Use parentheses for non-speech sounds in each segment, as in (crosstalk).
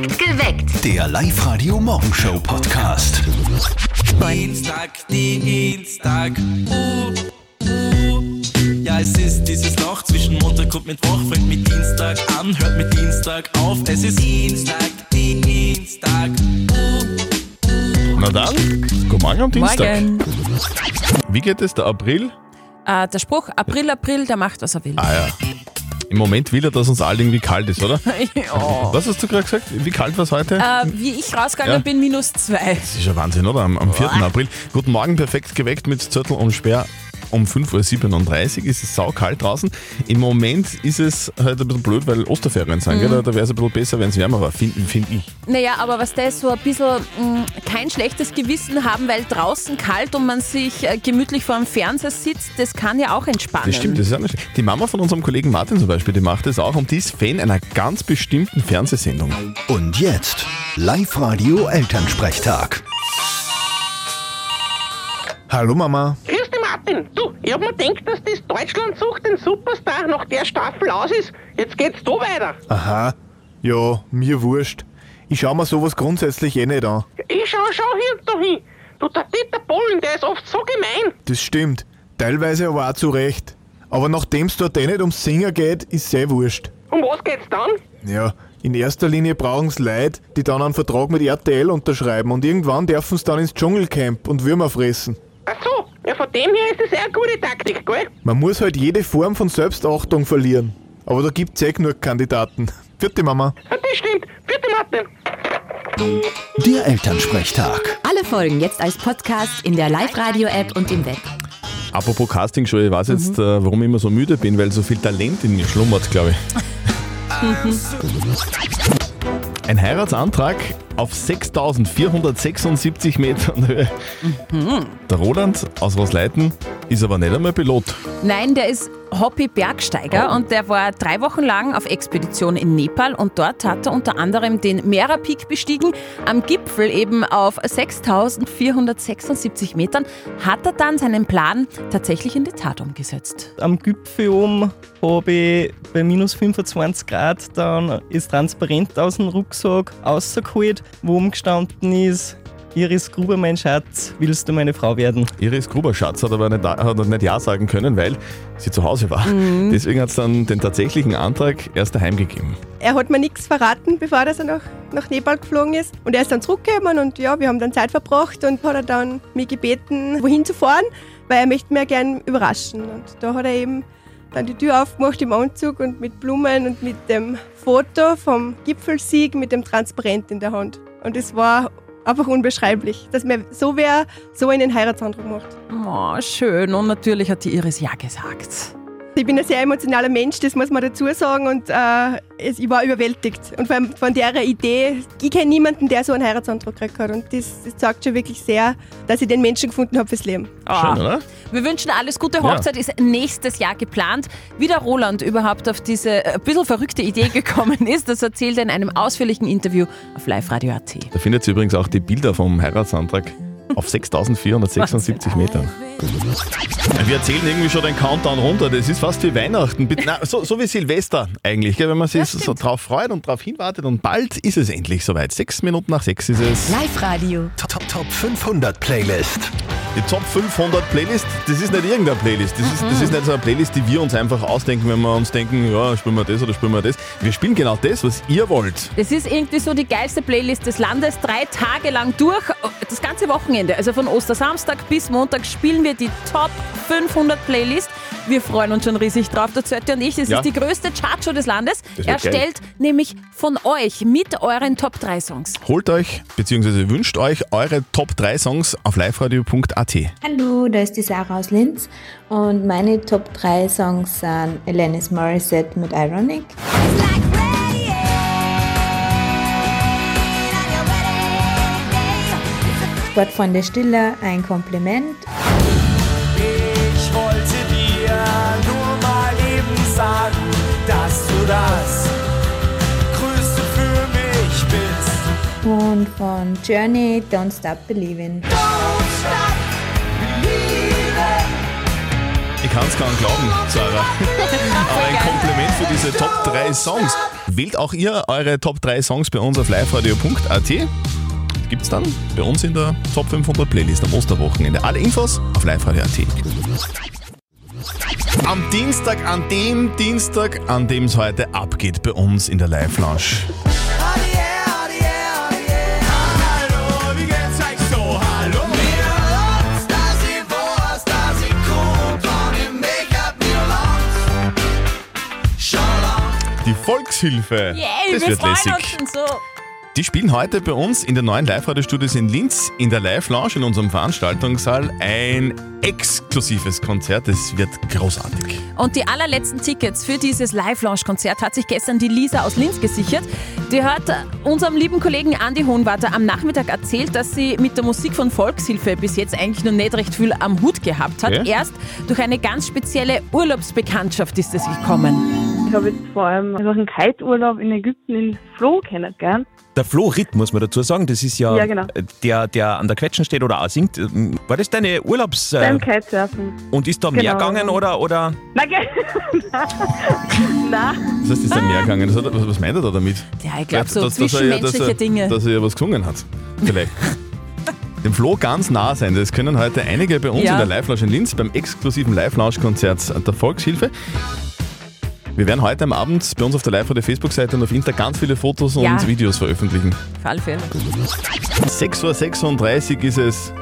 Geweckt. Der Live-Radio-Morgenshow-Podcast. Dienstag, Dienstag, uh, uh. Ja, es ist dieses Loch zwischen Montag und Mittwoch. Fängt mit Dienstag an, hört mit Dienstag auf. Es ist Dienstag, Dienstag, uh. Na dann, guten Morgen am Dienstag. Morgen. Wie geht es der April? Äh, der Spruch, April, April, der macht, was er will. Ah ja. Im Moment will er, dass uns allen irgendwie kalt ist, oder? (laughs) ja. Was hast du gerade gesagt? Wie kalt war es heute? äh, wie ich rausgegangen Ja. bin, minus zwei. Das ist ja Wahnsinn, oder? Am, am 4. April. Guten Morgen, perfekt geweckt mit Zürtel und Sperr. Um 5.37 Uhr ist es saukalt draußen. Im Moment ist es halt ein bisschen blöd, weil Osterferien sind. Mhm. Gell? Da, da wäre es ein bisschen besser, wenn es wärmer war, finde find ich. Naja, aber was das so ein bisschen mh, kein schlechtes Gewissen haben, weil draußen kalt und man sich äh, gemütlich vor dem Fernseher sitzt, das kann ja auch entspannen. Das stimmt, das ist auch nicht schlecht. Die Mama von unserem Kollegen Martin zum Beispiel, die macht das auch und die ist Fan einer ganz bestimmten Fernsehsendung. Und jetzt Live-Radio-Elternsprechtag. Hallo Mama. Martin. Du, ich hab mir gedacht, dass das Deutschland sucht den Superstar nach der Staffel aus ist. Jetzt geht's da weiter. Aha. Ja, mir wurscht. Ich schau mir sowas grundsätzlich eh nicht an. Ich schau, schau hier und da hin. Du, der Dieter Bohlen, der ist oft so gemein. Das stimmt. Teilweise aber auch zu Recht. Aber nachdem es dort eh nicht ums Singen geht, ist eh wurscht. Um was geht's dann? Ja, in erster Linie brauchen's Leute, die dann einen Vertrag mit RTL unterschreiben und irgendwann dürfen's dann ins Dschungelcamp und Würmer fressen. Ja, von dem her ist das eher eine gute Taktik, gell? Man muss halt jede Form von Selbstachtung verlieren. Aber da gibt's eh genug Kandidaten. Vierte Mama. Ja, das stimmt. Bitte, Martin. Der Elternsprechtag. Alle Folgen jetzt als Podcast in der Live-Radio-App und im Web. Apropos Castingshow, ich weiß jetzt, äh, warum ich immer so müde bin, weil so viel Talent in mir schlummert, glaube ich. (laughs) Ein Heiratsantrag auf 6476 Metern Höhe. Der Roland aus Rosleiten ist aber nicht einmal Pilot. Nein, der ist Hobby-Bergsteiger und der war drei Wochen lang auf Expedition in Nepal und dort hat er unter anderem den Mera Peak bestiegen. Am Gipfel eben auf 6476 Metern hat er dann seinen Plan tatsächlich in die Tat umgesetzt. am Gipfel oben habe ich bei minus 25 Grad dann ist transparent aus dem Rucksack rausgeholt, wo oben gestanden ist, Iris Gruber, mein Schatz, willst du meine Frau werden? Iris Gruberschatz hat aber nicht, hat nicht Ja sagen können, weil sie zu Hause war. Deswegen hat es dann den tatsächlichen Antrag erst daheim gegeben. Er hat mir nichts verraten, bevor er nach, nach Nepal geflogen ist. Und er ist dann zurückgekommen und ja, wir haben dann Zeit verbracht und hat er dann mich gebeten, wohin zu fahren, weil er möchte mir gern überraschen. Und da hat er eben dann die Tür aufgemacht im Anzug und mit Blumen und mit dem Foto vom Gipfelsieg mit dem Transparent in der Hand. Und es war einfach unbeschreiblich, dass mir so wer so einen Heiratsantrag macht. Oh, schön. Und natürlich hat die Iris Ja gesagt. Ich bin ein sehr emotionaler Mensch, das muss man dazu sagen. Und äh, es, ich war überwältigt. Und vor allem von der Idee, ich kenne niemanden, der so einen Heiratsantrag gekriegt hat. Und das, das zeigt schon wirklich sehr, dass ich den Menschen gefunden habe fürs Leben. Ah. Schön, oder? Wir wünschen alles Gute. Hochzeit ist nächstes Jahr geplant. Wie der Roland überhaupt auf diese äh, ein bisschen verrückte Idee (laughs) gekommen ist, das erzählt er in einem ausführlichen Interview auf liveradio.at. Da findet ihr übrigens auch die Bilder vom Heiratsantrag auf 6476 Metern. Wir erzählen irgendwie schon den Countdown runter. Das ist fast wie Weihnachten. Na, so, so wie Silvester eigentlich, gell, wenn man sich so drauf freut und drauf hinwartet. Und bald ist es endlich soweit. Sechs Minuten nach sechs ist es. Live-Radio. Top, Top, Top 500 Playlist. Die Top 500 Playlist, das ist nicht irgendeine Playlist. Das ist, das ist nicht so eine Playlist, die wir uns einfach ausdenken, wenn wir uns denken, ja, spielen wir das oder spielen wir das. Wir spielen genau das, was ihr wollt. Das ist irgendwie so die geilste Playlist des Landes, drei Tage lang durch, das ganze Wochenende. Also von Ostersamstag bis Montag spielen wir die Top 500 Playlist. Wir freuen uns schon riesig drauf. Der Zötti und ich, das Ja. ist die größte Chartshow des Landes. Das wird Er geil. stellt nämlich von euch mit euren Top 3 Songs. Holt euch bzw. wünscht euch eure Top 3 Songs auf liveradio.at. Hallo, da ist die Sarah aus Linz und meine Top 3 Songs sind Alanis Morissette mit Ironic. Sportfreunde Stiller, ein Kompliment. Sagen, dass du das Größte für mich bist. Und von Journey, Don't Stop Believing. Ich Ich kann es kaum glauben, Sarah. (laughs) Aber ein Kompliment für diese Top 3 Songs. Wählt auch ihr eure Top 3 Songs bei uns auf liveradio.at. Gibt's dann bei uns in der Top 500 Playlist am Osterwochenende. Alle Infos auf liveradio.at. Am Dienstag, an dem Dienstag, an dem es heute abgeht bei uns in der Live-Lounge. Die Volkshilfe. Yay, das wir wird freuen lässig. uns schon so. Die spielen heute bei uns in den neuen Live-Radio-Studios in Linz in der Live-Lounge in unserem Veranstaltungssaal ein exklusives Konzert. Es wird großartig. Und die allerletzten Tickets für dieses Live-Lounge-Konzert hat sich gestern die Lisa aus Linz gesichert. Die hat unserem lieben Kollegen Andi Hohenwarter am Nachmittag erzählt, dass sie mit der Musik von Volkshilfe bis jetzt eigentlich noch nicht recht viel am Hut gehabt hat. Okay. Erst durch eine ganz spezielle Urlaubsbekanntschaft ist es gekommen. Ich habe jetzt vor allem einfach einen Kite-Urlaub in Ägypten in Floh kennengelernt. Der Flo Ritt, muss man dazu sagen, das ist ja, Ja, genau. der, der an der Quetschen steht oder auch singt. War das deine Urlaubs... Beim Äh, Kitesurfen. und ist da mehr Genau. gegangen oder, oder? Nein, (laughs) Nein. Das heißt, ist er mehr gegangen. Hat, was, was meint er da damit? Ja, ich glaube so Dass- dass er ja- dass zwischenmenschliche er, Dinge. Dass er ja was gesungen hat. Vielleicht. (laughs) Dem Flo ganz nah sein. Das können heute einige bei uns Ja. in der Live-Lounge in Linz beim exklusiven Live-Lounge-Konzert der Volkshilfe. Wir werden heute am Abend bei uns auf der Live- oder Facebook-Seite und auf Insta ganz viele Fotos und Ja. Videos veröffentlichen. Auf alle Fälle. 6.36 Uhr ist es.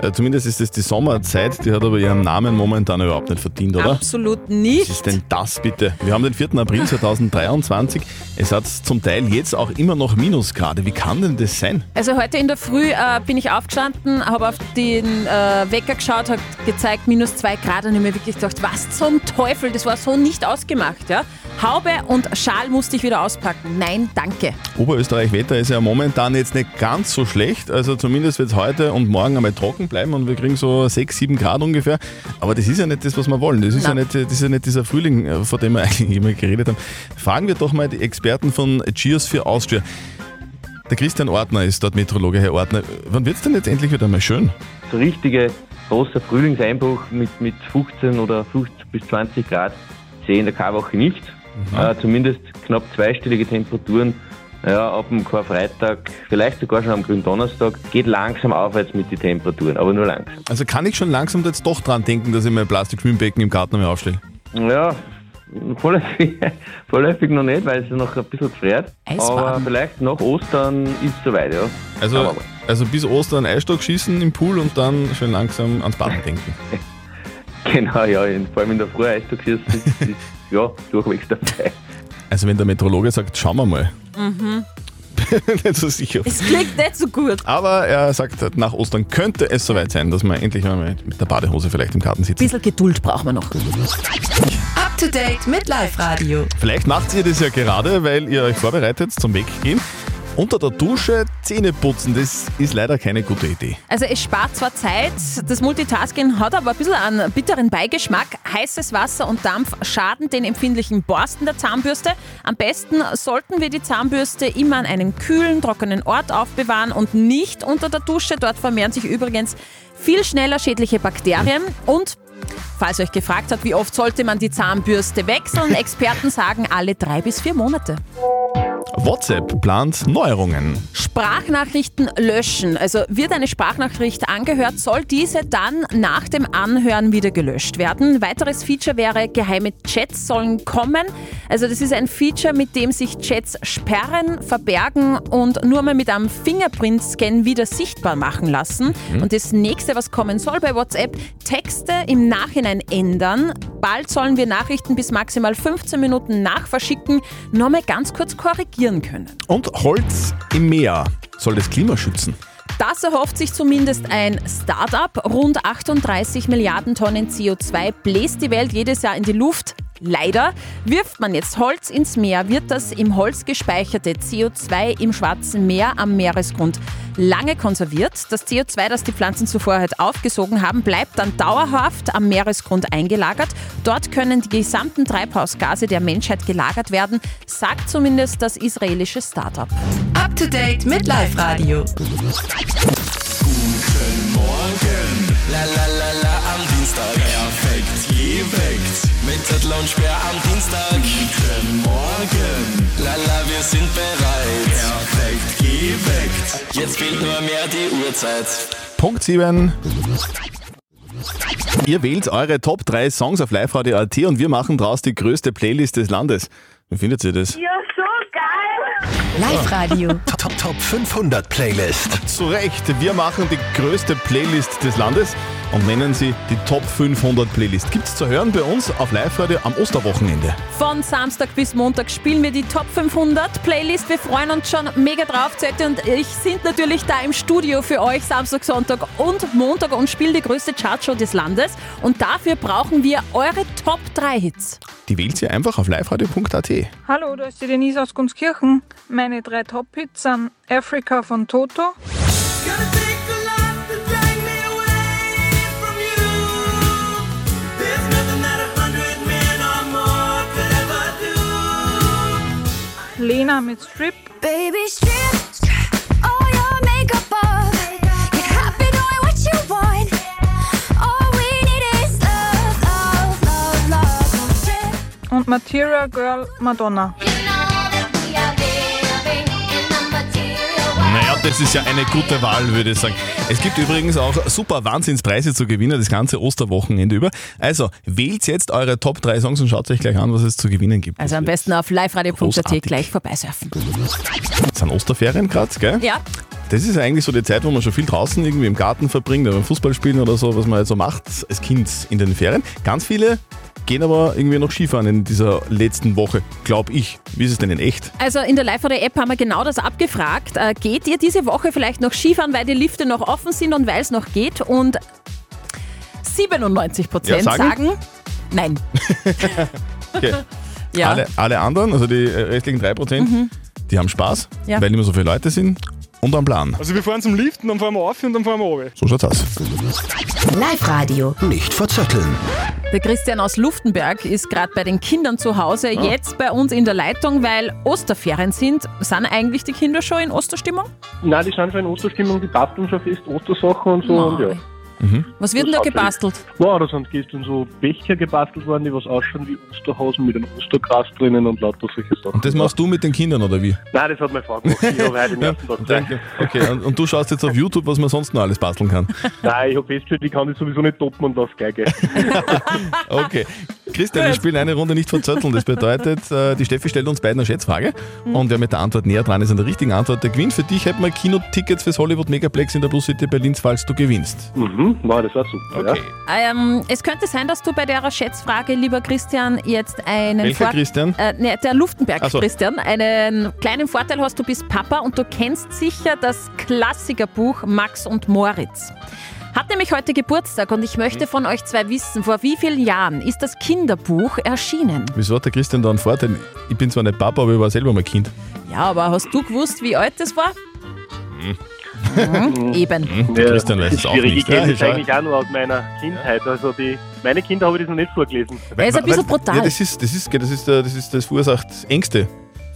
Äh, zumindest ist es die Sommerzeit, die hat aber ihren Namen momentan überhaupt nicht verdient, oder? Absolut nicht. Was ist denn das bitte? Wir haben den 4. April 2023. Es hat zum Teil jetzt auch immer noch Minusgrade. Wie kann denn das sein? Also heute in der Früh äh, bin ich aufgestanden, habe auf den äh, Wecker geschaut, hat gezeigt minus zwei Grad und ich mir wirklich gedacht, was zum Teufel, das war so nicht ausgemacht. Ja? Haube und Schal musste ich wieder auspacken. Nein, danke. Oberösterreich-Wetter ist ja momentan jetzt nicht ganz so schlecht. Also zumindest wird es heute und morgen einmal trocken bleiben und wir kriegen so 6, 7 Grad ungefähr. Aber das ist ja nicht das, was wir wollen. Das ist, ja nicht, das ist ja nicht dieser Frühling, äh, von dem wir (laughs) eigentlich immer geredet haben. Fragen wir doch mal die Experten von Cheers für Austria. Der Christian Ortner ist dort Meteorologe, Herr Ortner. Wann wird es denn jetzt endlich wieder mal schön? so richtige großer Frühlingseinbruch mit, mit 15 oder 50 bis 20 Grad sehe ich in der Karwoche nicht. Äh, zumindest knapp zweistellige Temperaturen ja, ab dem Karfreitag, vielleicht sogar schon am Gründonnerstag, geht langsam aufwärts mit den Temperaturen, aber nur langsam. Also kann ich schon langsam jetzt doch dran denken, dass ich mein Plastikschwimmbecken im Garten einmal aufstelle? Ja, vorläufig, (laughs) vorläufig noch nicht, weil es noch ein bisschen gefriert. Eisbaden. Aber vielleicht nach Ostern ist es soweit, ja. Also, also bis Ostern Eisstock schießen im Pool und dann schön langsam ans Baden denken. (laughs) Genau, ja, vor allem in der Früh (laughs) ist, ist ja durchwegs dabei. Also wenn der Meteorologe sagt, schauen wir mal. Mhm. (laughs) nicht so sicher. Es klingt nicht so gut. Aber er sagt, nach Ostern könnte es soweit sein, dass man endlich mal mit der Badehose vielleicht im Garten Ein sitzt. bisschen Geduld brauchen wir noch. Up to date mit Live Radio. Vielleicht macht ihr das ja gerade, weil ihr euch vorbereitet zum Weggehen. Unter der Dusche Zähne putzen, das ist leider keine gute Idee. Also es spart zwar Zeit, das Multitasking hat aber ein bisschen einen bitteren Beigeschmack. Heißes Wasser und Dampf schaden den empfindlichen Borsten der Zahnbürste. Am besten sollten wir die Zahnbürste immer an einem kühlen, trockenen Ort aufbewahren und nicht unter der Dusche. Dort vermehren sich übrigens viel schneller schädliche Bakterien und Falls euch gefragt habt, wie oft sollte man die Zahnbürste wechseln, Experten sagen alle drei bis vier Monate. WhatsApp plant Neuerungen. Sprachnachrichten löschen. Also wird eine Sprachnachricht angehört, soll diese dann nach dem Anhören wieder gelöscht werden. Weiteres Feature wäre, geheime Chats sollen kommen. Also das ist ein Feature, mit dem sich Chats sperren, verbergen und nur mal mit einem Fingerprint-Scan wieder sichtbar machen lassen. Mhm. Und das nächste, was kommen soll bei WhatsApp, Texte im Nachhinein ändern. Bald sollen wir Nachrichten bis maximal 15 Minuten nach Verschicken nochmal ganz kurz korrigieren können. Und Holz im Meer soll das Klima schützen. Das erhofft sich zumindest ein Start-up. Rund 38 Milliarden Tonnen CO2 bläst die Welt jedes Jahr in die Luft. Leider wirft man jetzt Holz ins Meer, wird das im Holz gespeicherte CO2 im Schwarzen Meer am Meeresgrund lange konserviert. Das CO2, das die Pflanzen zuvor halt aufgesogen haben, bleibt dann dauerhaft am Meeresgrund eingelagert. Dort können die gesamten Treibhausgase der Menschheit gelagert werden, sagt zumindest das israelische Start-up. Up to date mit Live Radio. Mehr die Uhrzeit. Punkt 7. Ihr wählt eure Top 3 Songs auf live-radio.at und wir machen draus die größte Playlist des Landes. Wie findet ihr das? Ja, so! Live-Radio. (laughs) Top, Top 500 Playlist. Zu Recht, wir machen die größte Playlist des Landes und nennen sie die Top 500 Playlist. Gibt's zu hören bei uns auf Live-Radio am Osterwochenende. Von Samstag bis Montag spielen wir die Top 500 Playlist. Wir freuen uns schon mega drauf. Zette und ich sind natürlich da im Studio für euch Samstag, Sonntag und Montag und spielen die größte Chartshow des Landes. Und dafür brauchen wir eure Top 3 Hits. Die wählt ihr einfach auf liveradio.at. Hallo, da ist die Denise aus Gunskirchen. Meine drei Top-Hits sind Africa von Toto, Lena mit Strip Baby, strip, strip all your makeup off. Get happy doing what you want. All we need is love, love, love, love. Strip. und Material Girl Madonna. Naja, das ist ja eine gute Wahl, würde ich sagen. Es gibt übrigens auch super Wahnsinnspreise zu gewinnen, das ganze Osterwochenende über. Also, wählt jetzt eure Top 3 Songs und schaut euch gleich an, was es zu gewinnen gibt. Also am besten auf liveradio.at gleich vorbeisurfen. Es sind Osterferien gerade, gell? Ja, Das ist eigentlich so die Zeit, wo man schon viel draußen irgendwie im Garten verbringt, oder beim Fußballspielen oder so, was man halt so macht als Kind in den Ferien. Ganz viele gehen aber irgendwie noch Skifahren in dieser letzten Woche, glaube ich. Wie ist es denn in echt? also in der Live-Radio-App haben wir genau das abgefragt. Äh, geht ihr diese Woche vielleicht noch Skifahren, weil die Lifte noch offen sind und weil es noch geht? Und 97 Ja, Prozent sagen? sagen nein. (laughs) Okay. Ja. Alle, alle anderen, also die äh, restlichen 3%, Mhm. die haben Spaß, Ja. weil nicht mehr so viele Leute sind und am Plan. Also wir fahren zum Liften, dann fahren wir auf und dann fahren wir runter. So schaut's aus. Live-Radio. Nicht verzetteln. Der Christian aus Luftenberg ist gerade bei den Kindern zu Hause, Ah. jetzt bei uns in der Leitung, weil Osterferien sind. Sind eigentlich die Kinder schon in Osterstimmung? Nein, die sind schon in Osterstimmung, die basteln schon fest Ostersachen und so. Und ja. Was wird denn da gebastelt? Ja, da sind gestern so Becher gebastelt worden, die was ausschauen wie Osterhasen mit einem Ostergras drinnen und lauter solche Sachen. Und das machst du mit den Kindern, oder wie? Nein, das hat meine Frau gemacht. Ich habe heute den (laughs) ersten Tag. Danke. Okay, und, und du schaust jetzt auf YouTube, was man sonst noch alles basteln kann. Nein, ich habe festgestellt, ich kann das sowieso nicht toppen und lass Geige. (laughs) Okay. Christian, wir spielen eine Runde nicht verzötteln. Das bedeutet, äh, die Steffi stellt uns beiden eine Schätzfrage und wer mit der Antwort näher dran ist an der richtigen Antwort, der gewinnt. Für dich hätten wir Kinotickets fürs Hollywood Megaplex in der Plus City Berlin, falls du gewinnst. Mhm, wow, das war super. Okay. Ähm, es könnte sein, dass du bei der Schätzfrage, lieber Christian, jetzt einen Welcher Christian? Äh, ne, der Luftenberg so. Christian, einen kleinen Vorteil hast, du bist Papa und du kennst sicher das Klassikerbuch Max und Moritz. Hat nämlich heute Geburtstag und ich möchte von euch zwei wissen, vor wie vielen Jahren ist das Kinderbuch erschienen? Wieso hat der Christian da einen Vorteil? Ich bin zwar nicht Papa, aber ich war selber mal Kind. Ja, aber hast du gewusst, wie alt das war? Mhm, eben. Hm, der Christian weiß es auch Schwierig, nicht. ich kenne Ja, das eigentlich auch nur aus meiner Kindheit. Also die, meine Kinder habe ich das noch nicht vorgelesen. Er ist ein bisschen brutal. Ja, das ist, das ist, das ist, das, ist, das verursacht Ängste,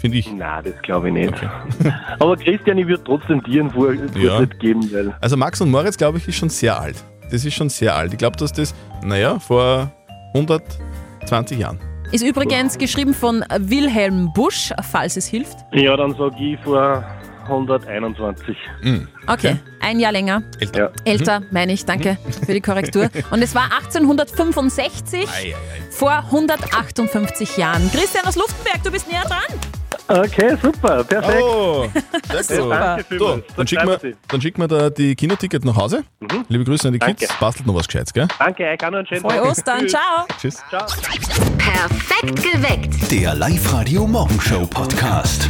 finde ich. Nein, das glaube ich nicht. (laughs) Aber Christian, ich würde trotzdem dir einen Vor Ja. Vortritt geben, weil Also Max und Moritz, glaube ich, ist schon sehr alt. Das ist schon sehr alt. Ich glaube, dass das, naja, vor 120 Jahren. Ist übrigens geschrieben von Wilhelm Busch, falls es hilft. Ja, dann sage ich vor 121. Okay, ein Jahr länger. Älter. Älter, meine ich, danke für die Korrektur. (laughs) Und es war 1865, vor 158 Jahren. Christian aus Luftenberg, du bist näher dran. Okay, super, perfekt. Oh, (laughs) sehr Super. gut. Danke So, dann schicken wir, dann schicken wir da die Kinoticket nach Hause. Liebe Grüße an die Kids. Danke. Bastelt noch was Gescheites, gell? Danke, euch auch noch einen schönen Frohe Tag. Ostern, ciao. Tschüss. Ciao. Perfekt geweckt. Der Live-Radio Morgenshow Podcast.